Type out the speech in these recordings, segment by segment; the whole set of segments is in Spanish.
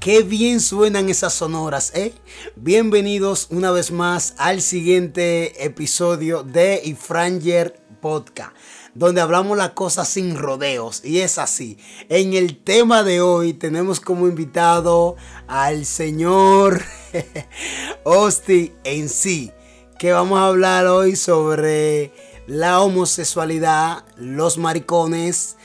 qué bien suenan esas sonoras, ¿eh? Bienvenidos una vez más al siguiente episodio de Ifranger Podcast, donde hablamos las cosas sin rodeos. Y es así. En el tema de hoy tenemos como invitado al señor Osti en sí, que vamos a hablar hoy sobre la homosexualidad, los maricones,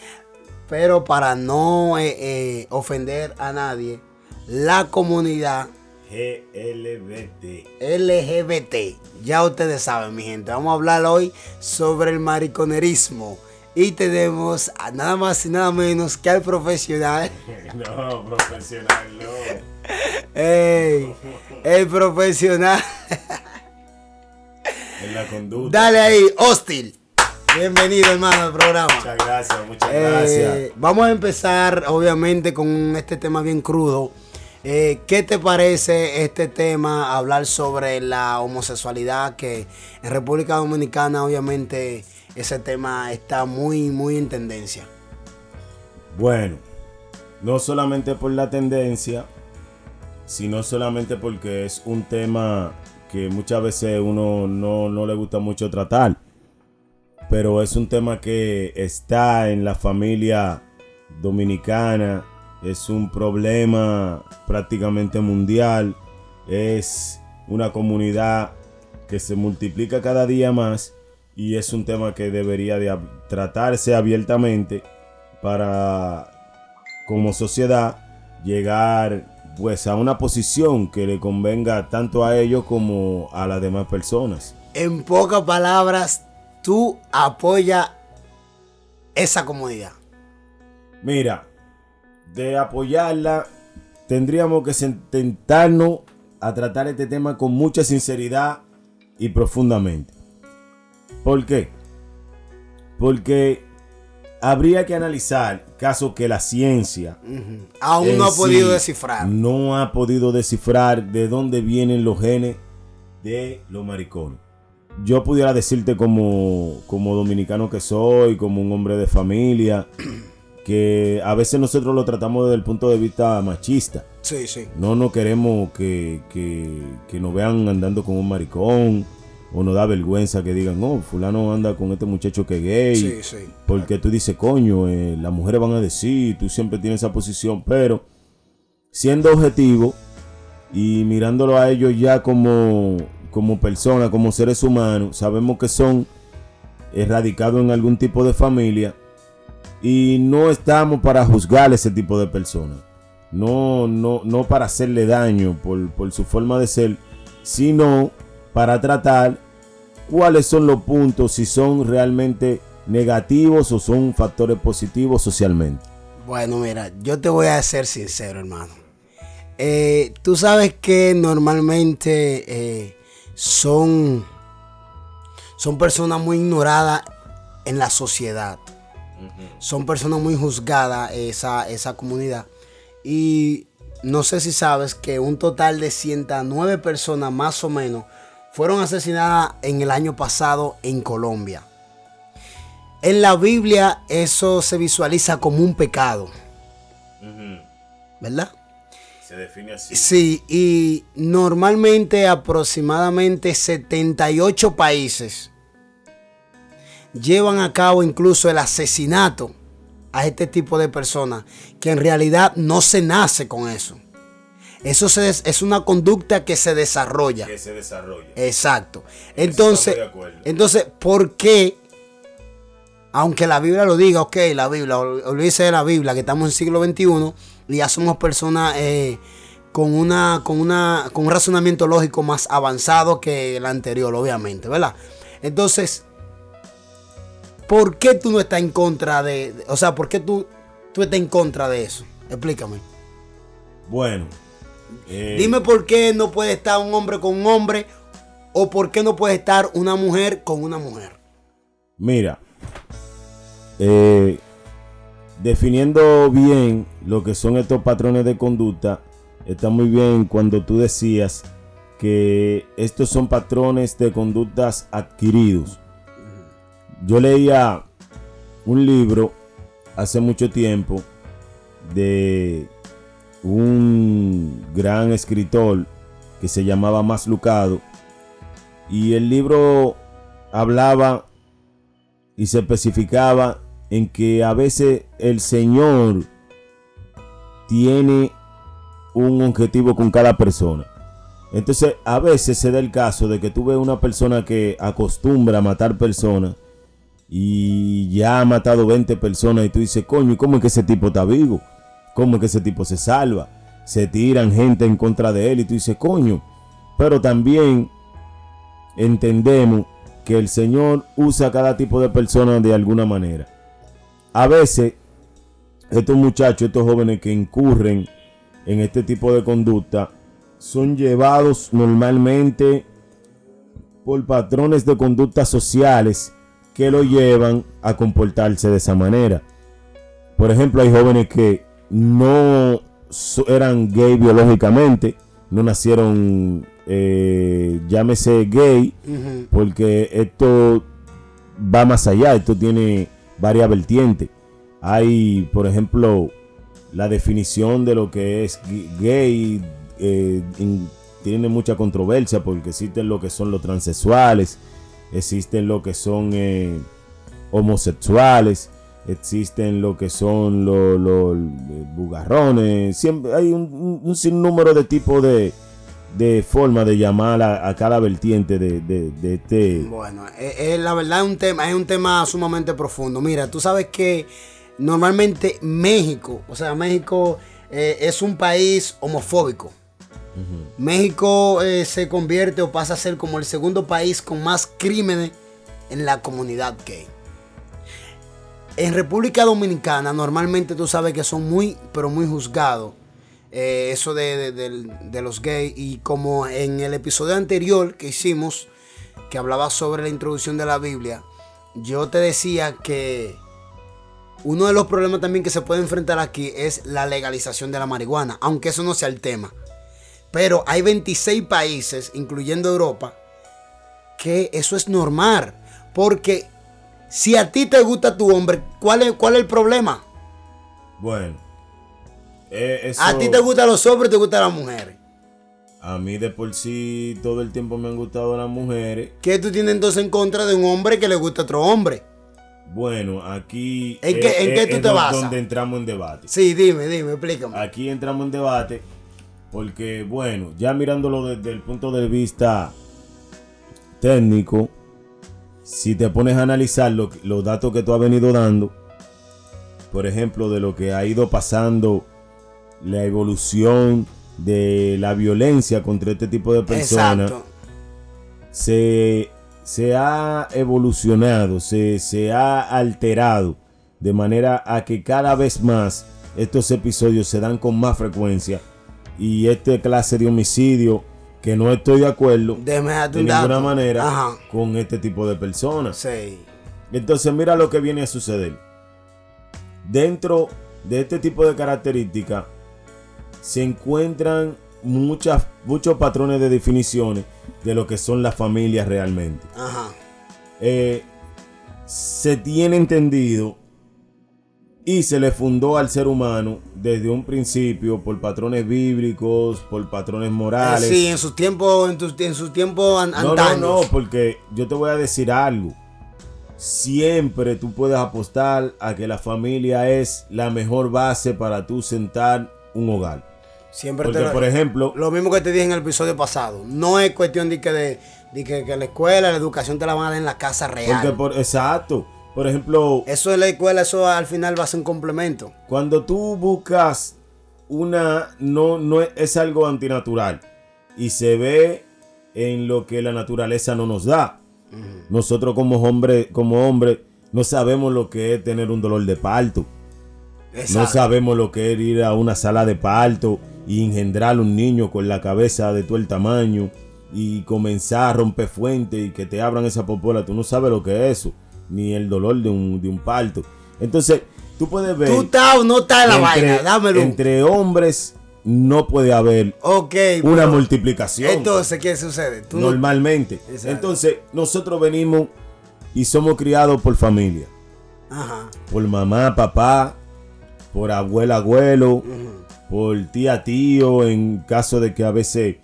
pero para no eh, eh, ofender a nadie, la comunidad GLBT. LGBT. Ya ustedes saben, mi gente. Vamos a hablar hoy sobre el mariconerismo. Y tenemos a nada más y nada menos que al profesional. No, profesional, no. Ey, el profesional. En la conducta. Dale ahí, hostil. Bienvenido, hermano, al programa. Muchas gracias, muchas Eh, gracias. vamos a empezar, obviamente, con este tema bien crudo. Eh, ¿Qué te parece este tema, hablar sobre la homosexualidad? Que en República Dominicana, obviamente, ese tema está muy, muy en tendencia. Bueno, no solamente por la tendencia, sino solamente porque es un tema que muchas veces uno no, no le gusta mucho tratar. Pero es un tema que está en la familia dominicana, es un problema prácticamente mundial, es una comunidad que se multiplica cada día más y es un tema que debería de tratarse abiertamente para como sociedad llegar pues a una posición que le convenga tanto a ellos como a las demás personas. En pocas palabras, tú apoyas esa comunidad. Mira, de apoyarla tendríamos que sentarnos a tratar este tema con mucha sinceridad y profundamente. ¿Por qué? Porque habría que analizar casos que la ciencia. Aún no ha podido sí descifrar. No ha podido descifrar de dónde vienen los genes de los maricones. Yo pudiera decirte como, como dominicano que soy, como un hombre de familia, que a veces nosotros lo tratamos desde el punto de vista machista. Sí, sí. No nos queremos que, que, que nos vean andando con un maricón, o nos da vergüenza que digan, oh, fulano anda con este muchacho que es gay. Sí, sí. Porque tú dices, coño, eh, las mujeres van a decir, tú siempre tienes esa posición, pero siendo objetivo y mirándolo a ellos ya como, como personas, como seres humanos, sabemos que son erradicados en algún tipo de familia y no estamos para juzgar ese tipo de personas. No, no, no para hacerle daño por, por su forma de ser, sino para tratar cuáles son los puntos, si son realmente negativos o son factores positivos socialmente. Bueno, mira, yo te voy a ser sincero, hermano. Eh, tú sabes que normalmente eh, son, son personas muy ignoradas en la sociedad. Son personas muy juzgadas esa, esa comunidad. Y no sé si sabes que un total de 109 personas más o menos fueron asesinadas en el año pasado en Colombia. En la Biblia eso se visualiza como un pecado, ¿verdad? Se define así. Sí, y normalmente aproximadamente 78 países llevan a cabo incluso el asesinato a este tipo de personas, que en realidad no se nace con eso. Eso se des- es una conducta que se desarrolla. Que se desarrolla. Exacto. Entonces, entonces, ¿por qué? Aunque la Biblia lo diga, ok, la Biblia, ol- olvídese de la Biblia, que estamos en el siglo XXI y ya somos personas eh, con, una, con, una, con un razonamiento lógico más avanzado que el anterior, obviamente, ¿verdad? Entonces, ¿por qué tú no estás en contra de, de- o sea, por qué tú, tú estás en contra de eso? Explícame. Bueno. eh, Dime por qué no puede estar un hombre con un hombre o por qué no puede estar una mujer con una mujer. Mira, eh, definiendo bien lo que son estos patrones de conducta, está muy bien cuando tú decías que estos son patrones de conductas adquiridos. Yo leía un libro hace mucho tiempo de un gran escritor que se llamaba Más Lucado. Y el libro hablaba y se especificaba en que a veces el Señor tiene un objetivo con cada persona. Entonces, a veces se da el caso de que tú ves una persona que acostumbra a matar personas y ya ha matado 20 personas y tú dices, coño, ¿y cómo es que ese tipo está vivo? ¿Cómo es que ese tipo se salva? Se tiran gente en contra de él y tú dices, coño. Pero también entendemos que el Señor usa a cada tipo de persona de alguna manera. A veces, estos muchachos, estos jóvenes que incurren en este tipo de conducta, son llevados normalmente por patrones de conductas sociales que lo llevan a comportarse de esa manera. Por ejemplo, hay jóvenes que no eran gay biológicamente, no nacieron, eh, llámese gay, porque esto va más allá, esto tiene varias vertientes. Hay, por ejemplo, la definición de lo que es gay eh, tiene mucha controversia porque existen lo que son los transexuales, existen lo que son eh, homosexuales, existen lo que son los, bugarrones, siempre hay un, sinnúmero de tipos de, de formas de llamar a, cada vertiente de, este. Bueno, es, la verdad es un tema, es un tema sumamente profundo. Mira, tú sabes que normalmente México, o sea, México eh, es un país homofóbico. México eh, se convierte o pasa a ser como el segundo país con más crímenes en la comunidad gay. En República Dominicana normalmente tú sabes que son muy, pero muy juzgados. Eh, eso de, de, los gays. Y como en el episodio anterior que hicimos, que hablaba sobre la introducción de la Biblia, yo te decía que uno de los problemas también que se puede enfrentar aquí es la legalización de la marihuana, aunque eso no sea el tema. Pero hay 26 países, incluyendo Europa, que eso es normal. Porque si a ti te gusta tu hombre, ¿cuál es, cuál es el problema? Bueno. Eh, a ti te gustan los hombres, te gustan las mujeres. A mí de por sí todo el tiempo me han gustado las mujeres. ¿Qué tú tienes entonces en contra de un hombre que le gusta a otro hombre? Bueno, aquí ¿En qué, ¿en qué tú te vas? donde entramos en debate. Sí, dime, dime, explícame. Aquí entramos en debate porque, bueno, ya mirándolo desde el punto de vista técnico, si te pones a analizar los datos que tú has venido dando, por ejemplo, de lo que ha ido pasando, la evolución de la violencia contra este tipo de personas, se, se, ha evolucionado, se, se ha alterado de manera a que cada vez más estos episodios se dan con más frecuencia y este clase de homicidio que no estoy de acuerdo de ninguna manera con este tipo de personas. Entonces mira lo que viene a suceder. Dentro de este tipo de características se encuentran muchas, muchos patrones de definiciones de lo que son las familias realmente. Eh, se tiene entendido y se le fundó al ser humano desde un principio por patrones bíblicos, por patrones morales. Sí, en sus tiempos, en, en sus tiempos No, no, no, porque yo te voy a decir algo. Siempre tú puedes apostar a que la familia es la mejor base para tú sentar un hogar. Siempre Porque, por ejemplo. Lo mismo que te dije en el episodio pasado. No es cuestión de que, de, que, la escuela, la educación te la van a dar en la casa real. Porque por, exacto. Por ejemplo... Eso de la escuela, eso al final va a ser un complemento. Cuando tú buscas una... No, no es, algo antinatural. Y se ve en lo que la naturaleza no nos da. Nosotros como hombres como hombre, no sabemos lo que es tener un dolor de parto. No sabemos lo que es ir a una sala de parto y engendrar un niño con la cabeza de todo el tamaño y comenzar a romper fuentes y que te abran esa popola. Tú no sabes lo que es eso ni el dolor de un, de un parto. Entonces, tú puedes ver. Tú estás no estás en la vaina, dámelo. Entre hombres no puede haber una multiplicación. Entonces, ¿qué sucede? Normalmente. Entonces, nosotros venimos y somos criados por familia. Ajá. Por mamá, papá, por abuela, abuelo. por tía tío, en caso de que a veces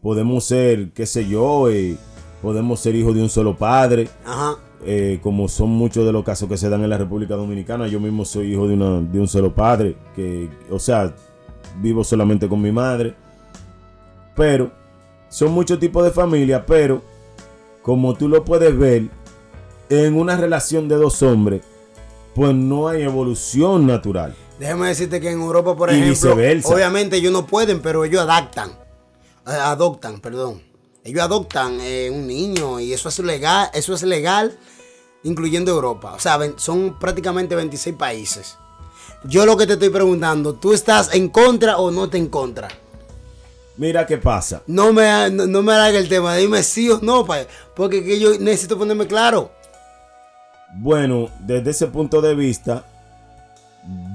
podemos ser, qué sé yo, eh, podemos ser hijos de un solo padre. Ajá. Eh, como son muchos de los casos que se dan en la República Dominicana, yo mismo soy hijo de, una, de un solo padre, que, o sea, vivo solamente con mi madre. Pero son muchos tipos de familia, pero como tú lo puedes ver, en una relación de dos hombres, pues no hay evolución natural. Déjame decirte que en Europa, por Y ejemplo, viceversa. obviamente ellos no pueden, pero ellos adaptan. Eh, adoptan, perdón. Ellos adoptan eh, un niño y eso es legal, eso es legal, incluyendo Europa. O sea, son prácticamente 26 países. Yo lo que te estoy preguntando, ¿tú estás en contra o no te en contra? Mira qué pasa. No me, no, no me hagas el tema, dime sí o no, pa- porque que yo necesito ponerme claro. Bueno, desde ese punto de vista,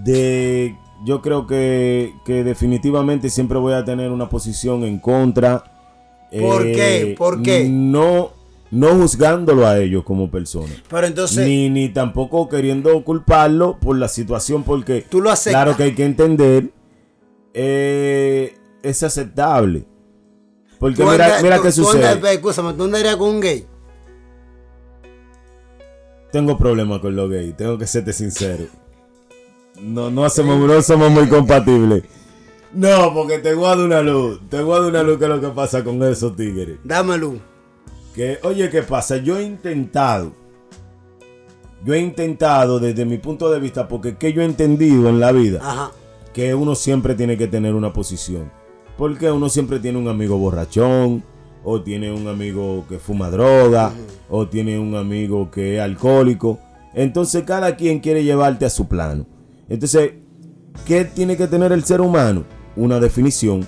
de, yo creo que, que definitivamente siempre voy a tener una posición en contra. ¿Por qué? ¿Por qué? No, no juzgándolo a ellos como personas. Pero entonces, Ni, ni tampoco queriendo culparlo por la situación, porque Tú lo aceptas. claro que hay que entender, eh, es aceptable. Porque mira, mira tú- qué tú sucede. andas- escúchame, tú andarías con un gay. Tengo problemas con los gays, tengo que serte sincero. No, no, hacemos, no somos muy compatibles. No, porque te dar una luz. Te dar una luz que es lo que pasa con esos tigres. Dámelo. Que, oye, ¿qué pasa? Yo he intentado. Yo he intentado desde mi punto de vista, porque que yo he entendido en la vida Ajá. que uno siempre tiene que tener una posición. Porque uno siempre tiene un amigo borrachón, o tiene un amigo que fuma droga, o tiene un amigo que es alcohólico. Entonces cada quien quiere llevarte a su plano. Entonces, ¿qué tiene que tener el ser humano? Una definición.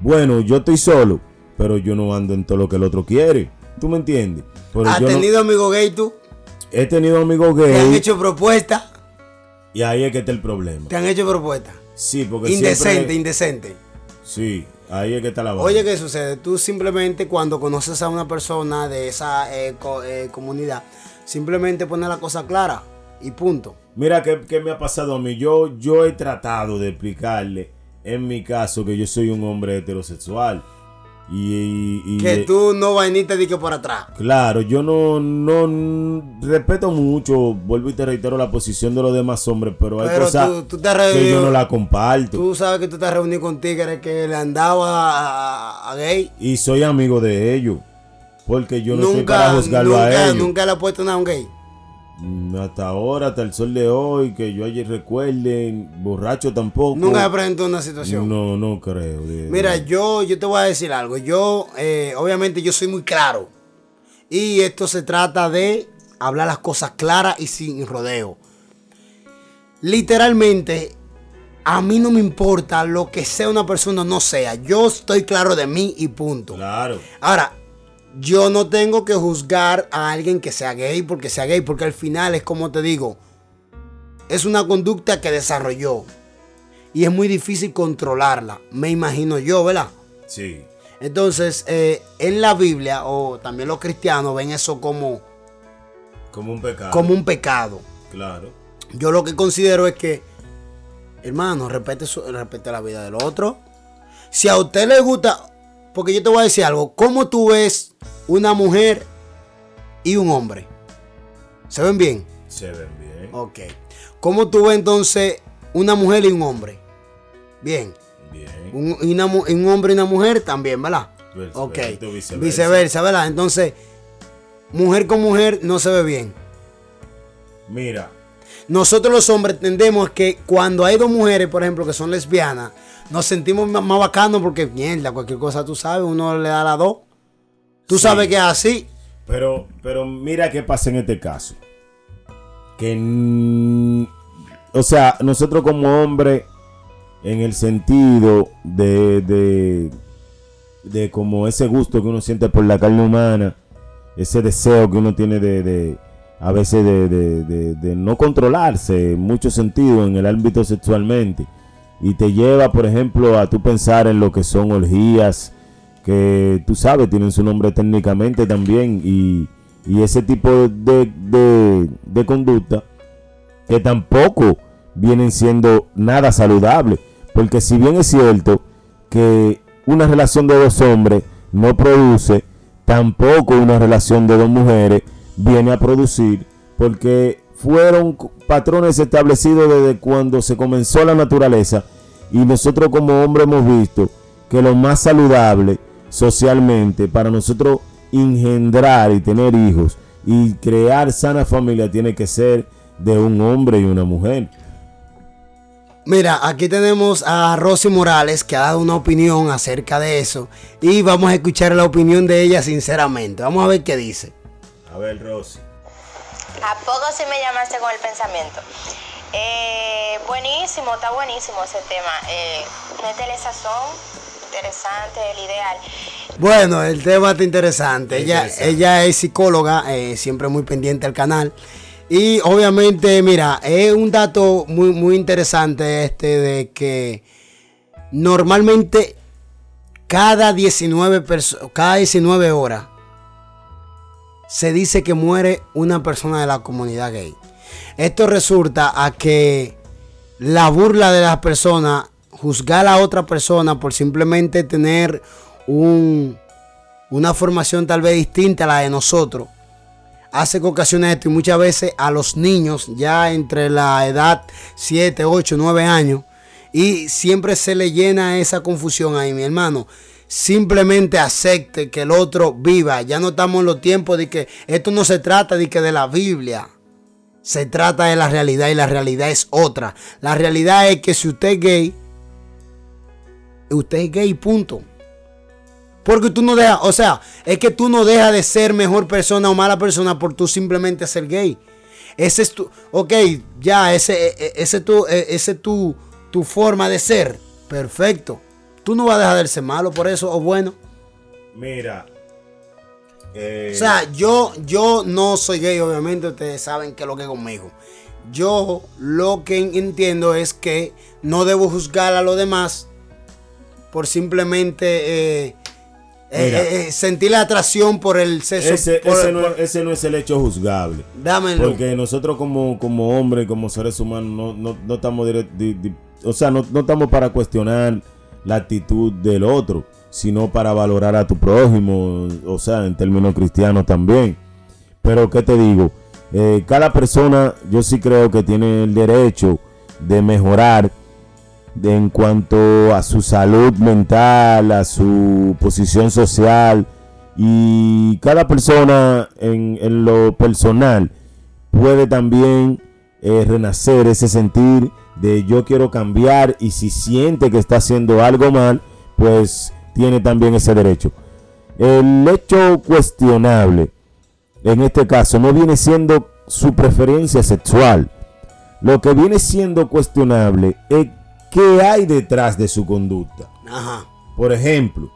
Bueno, yo estoy solo, pero yo no ando en todo lo que el otro quiere. ¿Tú me entiendes? Pero ¿Has yo no- tenido amigos gay tú? he tenido amigos ¿Te han hecho propuestas? y ahí es que está el problema. ¿Te han hecho propuestas? Sí, porque Indecente, siempre... indecente. Sí, ahí es que está la vaina. Oye, ¿qué sucede? Tú simplemente cuando conoces a una persona de esa eh, co- eh, comunidad, simplemente pones la cosa clara y punto. Mira qué, qué me ha pasado a mí. Yo, yo he tratado de explicarle, en mi caso, que yo soy un hombre heterosexual. Y, y- y Que tú no vainita de que por atrás. Claro, yo no, no respeto mucho, vuelvo y te reitero la posición de los demás hombres, pero hay Pero cosas tú- tú te has que yo no la comparto. Tú sabes que tú estás reunido con tigres que le andaba a, a gay. Y soy amigo de ellos. Porque yo no estoy nunca, para juzgarlo a ellos. nunca le ha puesto nada a un gay. Mm, Hasta ahora, hasta el sol de hoy, que yo ayer recuerde, borracho tampoco. Nunca me presentó una situación. No, no creo. Mira, yo, yo te voy a decir algo. Yo, eh, obviamente, yo soy muy claro. Y esto se trata de hablar las cosas claras y sin rodeo. Literalmente, a mí no me importa lo que sea una persona o no sea. Yo estoy claro de mí y punto. Claro. Ahora, yo no tengo que juzgar a alguien que sea gay porque sea gay, porque al final es como te digo, es una conducta que desarrolló y es muy difícil controlarla, me imagino yo, ¿verdad? Sí. Entonces, eh, en la Biblia, o también los cristianos ven eso como, Como un pecado. como un pecado. Claro. Yo lo que considero es que, hermano, respete, su- respete la vida del otro. Si a usted le gusta, porque yo te voy a decir algo, ¿cómo tú ves una mujer y un hombre? ¿Se ven bien? Se ven bien. Ok. ¿Cómo tú ves entonces una mujer y un hombre? Bien. Bien. Un, una un hombre y una mujer también, ¿verdad? Ok. viceversa. Viceversa, ¿verdad? Entonces, mujer con mujer no se ve bien. Mira, Nosotros los hombres entendemos que cuando hay dos mujeres, por ejemplo, que son lesbianas, nos sentimos más, más bacanos porque, mierda, cualquier cosa tú sabes, uno le da las dos. Tú Sí. sabes que es así. pero, pero mira qué pasa en este caso. Que, o sea, nosotros como hombres, en el sentido de, de, de como ese gusto que uno siente por la carne humana, ese deseo que uno tiene de, de a veces de, de- de- de no controlarse en muchos sentidos en el ámbito sexualmente. Y te lleva, por ejemplo, a tú pensar en lo que son orgías, que tú sabes, tienen su nombre técnicamente también, y, y ese tipo de, de, de conducta que tampoco vienen siendo nada saludable. Porque si bien es cierto que una relación de dos hombres no produce, tampoco una relación de dos mujeres viene a producir, porque fueron patrones establecidos desde cuando se comenzó la naturaleza y nosotros como hombres hemos visto que lo más saludable socialmente para nosotros engendrar y tener hijos y crear sana familia tiene que ser de un hombre y una mujer. Mira, aquí tenemos a Rosy Morales que ha dado una opinión acerca de eso y vamos a escuchar la opinión de ella sinceramente. Vamos a ver qué dice. A ver, Rosy. ¿A poco sí me llamaste con el pensamiento? Eh, buenísimo, está buenísimo ese tema. Eh, métele sazón, interesante, el ideal. Bueno, el tema está interesante. Ella, ella es psicóloga, eh, siempre muy pendiente al canal. Y obviamente, mira, es un dato muy, muy interesante este de que normalmente cada 19, cada 19 horas se dice que muere una persona de la comunidad gay. Esto resulta a que la burla de las personas, juzgar a otra persona por simplemente tener un, una formación tal vez distinta a la de nosotros, hace que ocasione esto y muchas veces a los niños ya entre la edad 7, 8, 9 años y siempre se le llena esa confusión ahí, mi hermano. Simplemente acepte que el otro viva. Ya no estamos en los tiempos de que esto no se trata de que de la Biblia. Se trata de la realidad y la realidad es otra. La realidad es que si usted es gay, usted es gay, punto. Porque tú no dejas, o sea, es que tú no dejas de ser mejor persona o mala persona por tú simplemente ser gay. Ese es tu, ok, ya, ese, e, e, ese, tu, e, ese tu, tu forma de ser. Perfecto. Tú no vas a dejar de ser malo por eso o bueno. Mira. Eh, o sea, yo, yo no soy gay, obviamente, ustedes saben que es lo que conmigo. Yo lo que entiendo es que no debo juzgar a los demás por simplemente eh, eh, eh, sentir la atracción por el sexo. Ese, no, es el hecho juzgable. Dámelo. Porque nosotros como, como hombres, como seres humanos, no, no, estamos o sea, no, no, estamos para cuestionar la actitud del otro, sino para valorar a tu prójimo, o sea, en términos cristianos también. Pero, ¿qué te digo? Eh, cada persona, yo sí creo que tiene el derecho de mejorar en cuanto a su salud mental, a su posición social y cada persona en, lo personal puede también eh, renacer ese sentir de yo quiero cambiar y si siente que está haciendo algo mal, pues tiene también ese derecho. El hecho cuestionable en este caso no viene siendo su preferencia sexual. Lo que viene siendo cuestionable es qué hay detrás de su conducta. Ajá. Por ejemplo,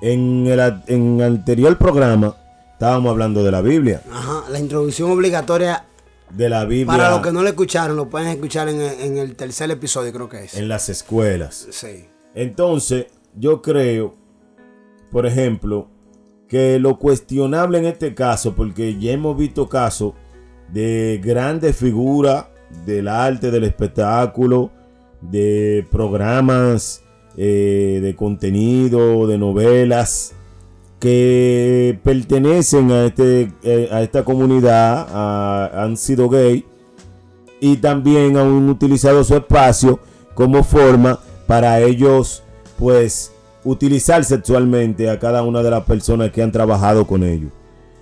en el, en anterior programa estábamos hablando de la Biblia. Ajá, la introducción obligatoria de la Biblia. Para los que no la escucharon, lo pueden escuchar en en el tercer episodio, creo que es. En las escuelas. Sí. Entonces, yo creo, por ejemplo, que lo cuestionable en este caso, porque ya hemos visto casos de grandes figuras del arte, del espectáculo, de programas eh, de contenido, de novelas que pertenecen a, este, eh, a esta comunidad, han sido gay y también han utilizado su espacio como forma para ellos pues utilizar sexualmente a cada una de las personas que han trabajado con ellos.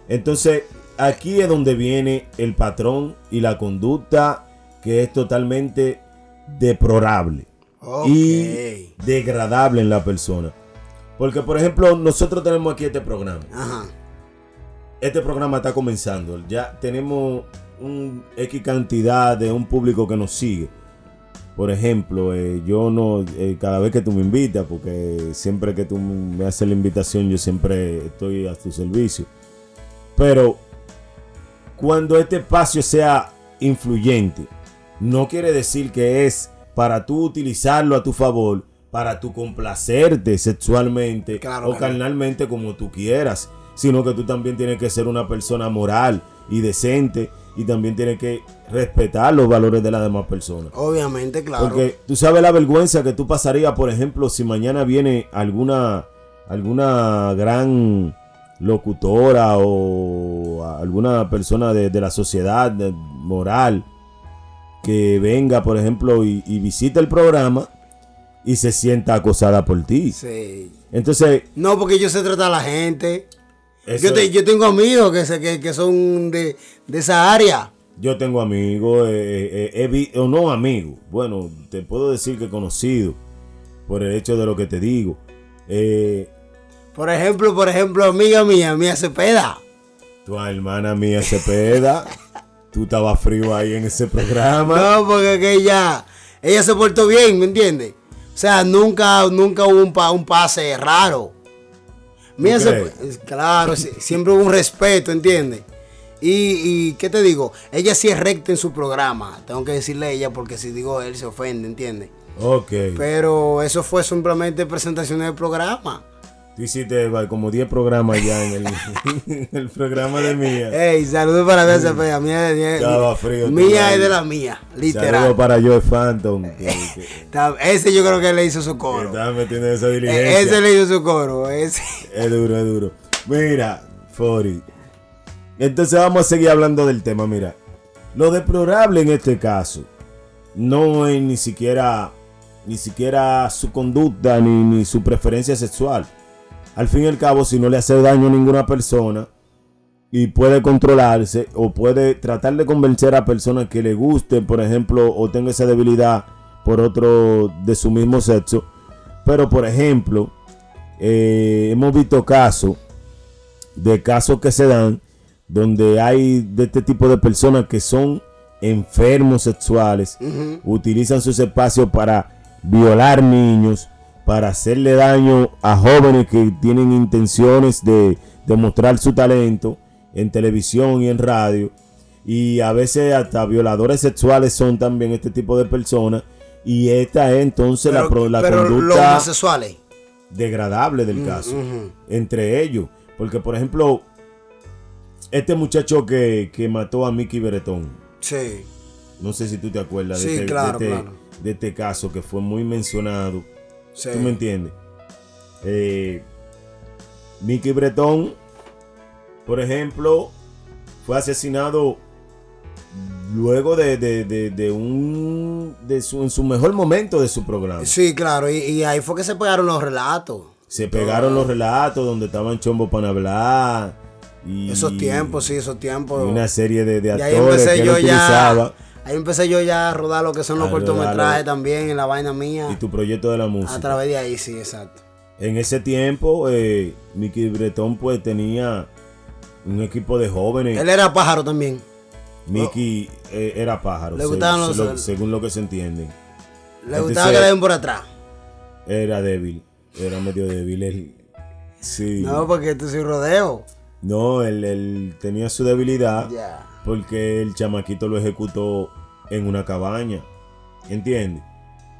Entonces, aquí es donde viene el patrón y la conducta que es totalmente deplorable y degradable en la persona. Porque, por ejemplo, nosotros tenemos aquí este programa. Este programa está comenzando. Ya tenemos un X cantidad de un público que nos sigue. Por ejemplo, eh, yo no, eh, cada vez que tú me invitas, porque siempre que tú me haces la invitación, yo siempre estoy a tu servicio. Pero cuando este espacio sea influyente, no quiere decir que es para tú utilizarlo a tu favor, para tú complacerte sexualmente o carnalmente como tú quieras, sino que tú también tienes que ser una persona moral y decente y también tiene que respetar los valores de las demás personas. Obviamente, claro. Porque tú sabes la vergüenza que tú pasarías, por ejemplo, si mañana viene alguna, alguna gran locutora o alguna persona de, de la sociedad moral que venga, por ejemplo, y, y visite el programa y se sienta acosada por ti. Sí. Entonces, No, porque yo sé tratar a la gente. eso- Yo, te- yo tengo amigos que, se- que, que son de, de esa área. Yo tengo amigos, eh, eh, eh, o no amigos, bueno, te puedo decir que conocido por el hecho de lo que te digo. Por ejemplo, por ejemplo, amiga mía, mía Cepeda. tu hermana mía Cepeda, tú estabas frío ahí en ese programa. No, porque que ella, ella se portó bien, ¿me entiendes? O sea, nunca, nunca hubo un, pa- un pase raro. Mía ¿Tú Cepeda, claro, siempre hubo un respeto, ¿entiendes? Y, y, ¿qué te digo? Ella sí es recta en su programa. Tengo que decirle a ella porque si digo él se ofende, ¿entiendes? Ok. Pero eso fue simplemente presentaciones del programa. Tú hiciste como 10 programas ya en el, en el programa de mía. Ey, saludos para Mía Cepeda. Mía, mía- Estaba frío mía es de la mía, literal. Saludos para Joe Phantom. Ese yo creo que le hizo su coro. estaba metiendo esa E- diligencia. Ese le hizo su coro. Ese. Es duro, es duro. Mira, Fori. Entonces vamos a seguir hablando del tema. Mira, lo deplorable en este caso no es ni siquiera ni siquiera su conducta ni, ni su preferencia sexual. Al fin y al cabo, si no le hace daño a ninguna persona y puede controlarse o puede tratar de convencer a personas que le guste, por ejemplo, o tenga esa debilidad por otro de su mismo sexo. Pero, por ejemplo, eh, hemos visto casos de casos que se dan donde hay de este tipo de personas que son enfermos sexuales, utilizan sus espacios para violar niños, para hacerle daño a jóvenes que tienen intenciones de, de mostrar su talento en televisión y en radio. Y a veces hasta violadores sexuales son también este tipo de personas. Y esta es entonces la, pro- la pero conducta homosexuales. degradable del caso. ujú. Entre ellos. Porque, por ejemplo, este muchacho que, que mató a Mickey Bretón. Sí. No sé si tú te acuerdas Sí, de, este, claro, de, este, claro. de este caso que fue muy mencionado. Sí. ¿Tú me entiendes? Eh, Mickey Bretón, por ejemplo, fue asesinado luego de, de- de- de un de su, en su mejor momento de su programa. Sí, claro. Y, y ahí fue que se pegaron los relatos. Se pegaron los relatos donde estaban Chombo para hablar. Y, Esos tiempos, sí, esos y tiempos. una serie de, de actores que yo ya. Ahí empecé yo ya a rodar lo que son los cortometrajes también en la vaina mía. Y tu proyecto de la música. A través de ahí, sí, exacto. En ese tiempo, eh, Mickey Bretón pues tenía un equipo de jóvenes. Él era pájaro también. Mickey eh, era pájaro, Le gustaban se los- lo- según lo que se entiende. Le Entonces- gustaba que le den por atrás. Era débil, era medio débil. Él, sí. No, porque tú soy rodeo. No, él, él tenía su debilidad porque el chamaquito lo ejecutó en una cabaña. ¿Entiendes?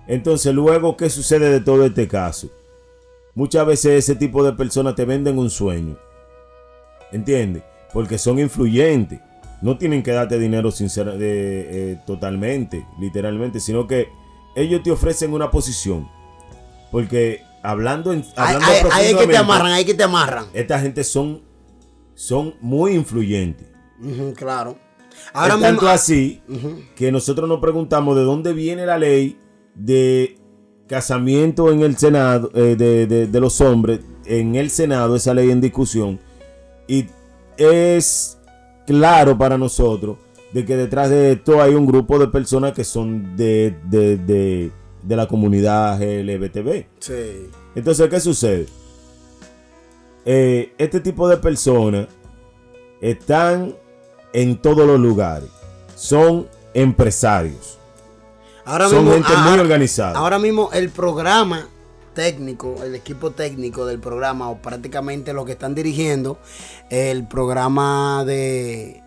Entonces, luego, ¿qué sucede de todo este caso? Muchas veces ese tipo de personas te venden un sueño. ¿Entiendes? Porque son influyentes. No tienen que darte dinero sincer- de- eh, totalmente, literalmente, sino que ellos te ofrecen una posición. Porque hablando en hablando ahí es que te amarran, ahí es que te amarran. esta gente son, son muy influyentes. Claro. Ahora Ahora tanto mismo. así que nosotros nos preguntamos de dónde viene la ley de casamiento en el Senado, eh, de, de- de los hombres, en el Senado, esa ley en discusión. Y es claro para nosotros de que detrás de esto hay un grupo de personas que son de, de, de- de la comunidad LGBTB. Sí. Entonces, ¿qué sucede? Eh, este tipo de personas están en todos los lugares. Son empresarios. Ahora Son mismo, gente ah, muy organizada. Ahora mismo el programa técnico, el equipo técnico del programa, o prácticamente los que están dirigiendo el programa de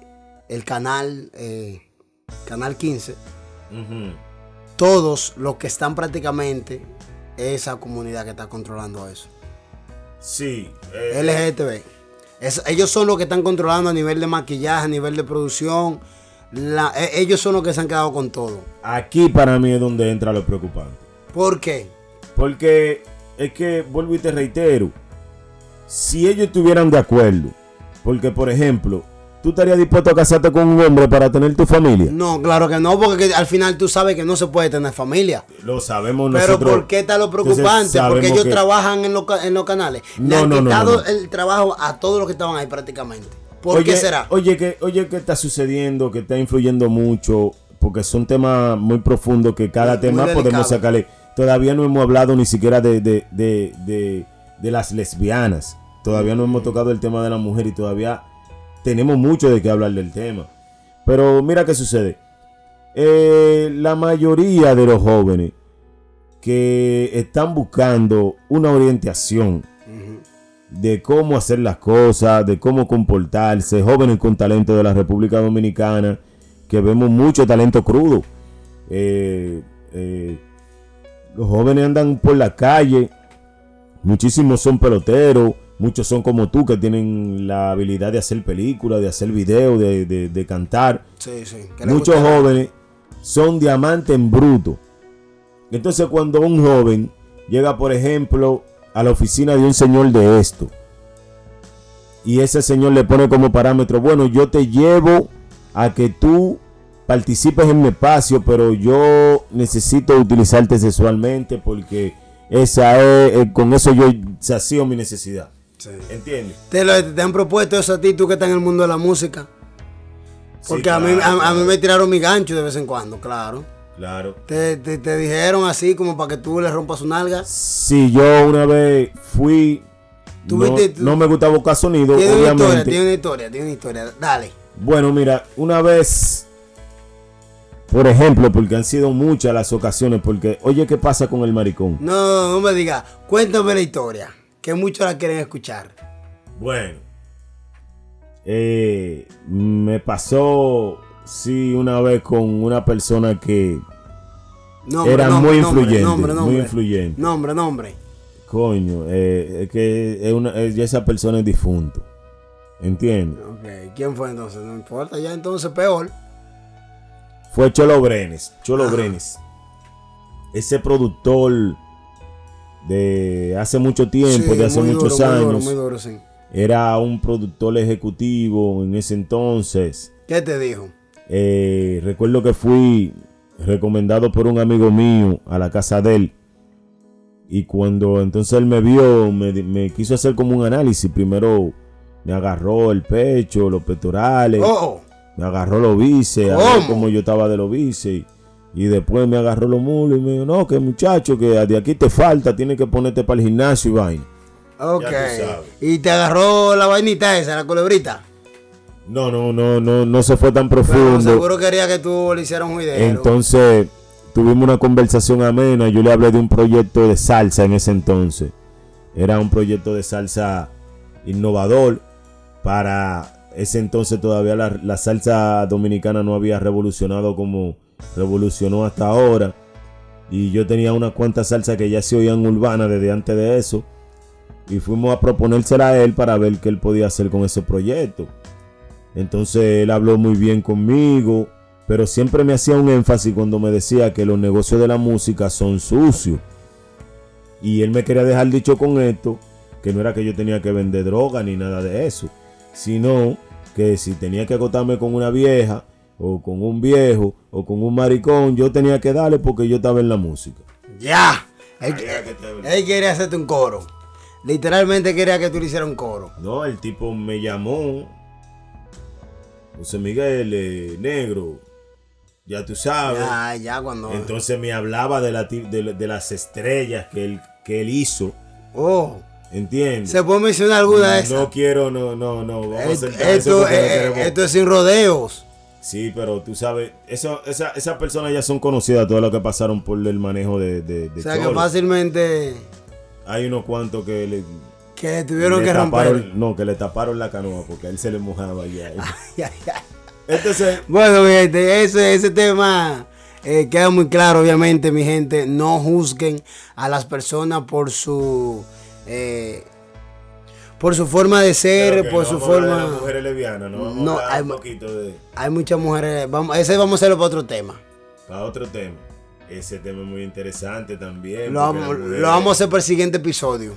el canal, eh, canal 15, Ujú. todos los que están prácticamente esa comunidad que está controlando eso. Sí. eh, LGTB. Es- ellos son los que están controlando a nivel de maquillaje, a nivel de producción, la- e- ellos son los que se han quedado con todo. Aquí para mí es donde entra lo preocupante. ¿Por qué? Porque es que, vuelvo y te reitero, si ellos estuvieran de acuerdo, porque por ejemplo, ¿tú estarías dispuesto a casarte con un hombre para tener tu familia? No, claro que no, porque que al final tú sabes que no se puede tener familia. Lo sabemos Pero nosotros. ¿por qué está lo preocupante? Porque ellos que- trabajan en los, en los canales. Le No, han no, quitado no, el trabajo a todos los que estaban ahí prácticamente. ¿Por oye, qué será? Oye, que, oye, ¿qué está sucediendo? Que está influyendo mucho, porque son temas muy profundos que cada Muy tema podemos sacarle. Todavía no hemos hablado ni siquiera de, de, de, de- de las lesbianas. Todavía no hemos tocado el tema de la mujer y todavía tenemos mucho de qué hablar del tema. Pero mira qué sucede. Eh, la mayoría de los jóvenes que están buscando una orientación de cómo hacer las cosas, de cómo comportarse, jóvenes con talento de la República Dominicana, que vemos mucho talento crudo. Eh, eh, los jóvenes andan por la calle, muchísimos son peloteros, muchos son como tú que tienen la habilidad de hacer películas, de hacer videos, de, de- de cantar. Sí, sí. Muchos jóvenes son diamantes en bruto. Entonces cuando un joven llega, por ejemplo, a la oficina de un señor de esto, y ese señor le pone como parámetro, bueno, yo te llevo a que tú participes en mi espacio, pero yo necesito utilizarte sexualmente porque esa es, eh, con eso yo sacio mi necesidad. Sí. ¿Entiendes? ¿Te, lo- te han propuesto eso a ti, tú que estás en el mundo de la música? Porque Sí, a, mí, a, a mí me tiraron mi gancho de vez en cuando, claro. Claro. Te, te- te dijeron así como para que tú le rompas su nalga. Si yo una vez fui. Tú no, viste- tú- no me gustaba buscar sonido, Tiene una historia, obviamente. tiene una historia, tiene una historia. Dale. Bueno, mira, una vez. Por ejemplo, porque han sido muchas las ocasiones, porque, oye, ¿qué pasa con el maricón? No, no me digas. Cuéntame la historia, que muchos la quieren escuchar. Bueno. eh, me pasó, sí, una vez con una persona que, Nombre, Era nombre, muy influyente, nombre, muy influyente. Nombre, nombre. coño, eh, es que es una, es- ya esa persona es difunto. ¿Entiendes? Ok, ¿quién fue entonces? No importa, ya entonces peor. fue Cholo Brenes. Cholo. Brenes. Ese productor de hace mucho tiempo, Sí, de hace muchos duro, muy años, duro, muy duro, sí. era un productor ejecutivo en ese entonces. ¿Qué te dijo? Eh, recuerdo que fui recomendado por un amigo mío a la casa de él. Y cuando entonces él me vio, me, quiso hacer como un análisis. Primero me agarró el pecho, los pectorales. Oh, Me agarró los bíceps, a ver ¿Cómo? cómo yo estaba de los bíceps. Y después me agarró los mulos y me dijo, no, que muchacho, que de aquí te falta, tienes que ponerte para el gimnasio y vaina. ok. Y te agarró la vainita esa, la culebrita. No, no, no, no, no se fue tan profundo. seguro quería que tú le hicieras un video. Entonces tuvimos una conversación amena. Yo le hablé de un proyecto de salsa en ese entonces. Era un proyecto de salsa innovador. Para ese entonces todavía la, la salsa dominicana no había revolucionado como revolucionó hasta ahora. Y yo tenía unas cuantas salsas que ya se oían urbanas desde antes de eso. Y fuimos a proponérsela a él para ver qué él podía hacer con ese proyecto. Entonces él habló muy bien conmigo, pero siempre me hacía un énfasis cuando me decía que los negocios de la música son sucios. Y él me quería dejar dicho con esto, que no era que yo tenía que vender droga ni nada de eso, sino que si tenía que acotarme con una vieja, o con un viejo, o con un maricón, yo tenía que darle porque yo estaba en la música. Ya. Él, él quería hacerte un coro. Literalmente quería que tú le hicieras un coro. No, el tipo me llamó. José Miguel, eh, negro. Ya tú sabes. Ya, ya cuando. Entonces me hablaba de, la, de, la- de las estrellas que él, que él hizo. Oh. ¿Entiendes? ¿Se puede mencionar alguna de esas? No quiero, no, no, no. Vamos a esto, porque no eh, esto es sin rodeos. Sí, pero tú sabes, eso, esa, esas personas ya son conocidas, todo lo que pasaron por el manejo de, de, de O sea que fácilmente Hay unos cuantos que le, que tuvieron le que romper. taparon, no, que le taparon la canoa porque a él se le mojaba ya. Ya, ya. Entonces, Bueno, mi gente, ese, ese tema eh, queda muy claro, obviamente, mi gente. No juzguen a las personas por su. eh, por su forma de ser, por no su a forma. las mujeres lesbianas, no vamos No, a hay un poquito de. Hay muchas mujeres. Vamos, ese vamos a hacerlo para otro tema. Para otro tema. Ese tema es muy interesante también. Lo porque vamos, las mujeres- lo vamos a hacer para el siguiente episodio.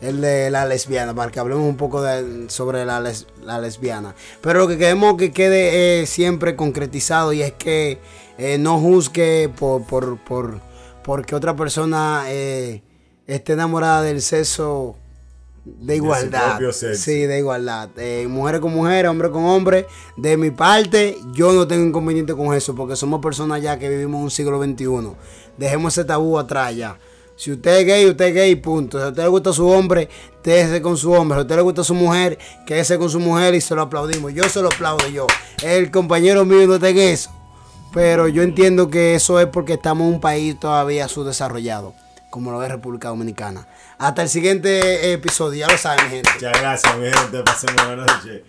El de la lesbiana, para que hablemos un poco de- sobre la, les- la lesbiana. Pero lo que queremos que quede eh, siempre concretizado y es que eh, no juzgue por, por, por, porque otra persona eh, esté enamorada del sexo de igualdad. sexo. Sí, de igualdad. Eh, mujeres con mujeres, hombre con hombre. De mi parte, yo no tengo inconveniente con eso, porque somos personas ya que vivimos en un siglo XXI. Dejemos ese tabú atrás ya. Si usted es gay, usted es gay, punto. Si a usted le gusta su hombre, quédese con su hombre. Si a usted le gusta su mujer, quédese con su mujer y se lo aplaudimos. Yo se lo aplaudo yo. El compañero mío no está en eso. Pero yo entiendo que eso es porque estamos en un país todavía subdesarrollado, como lo es República Dominicana. Hasta el siguiente episodio, ya lo saben, mi gente. Muchas gracias, mi gente. Pasemos buenas noches.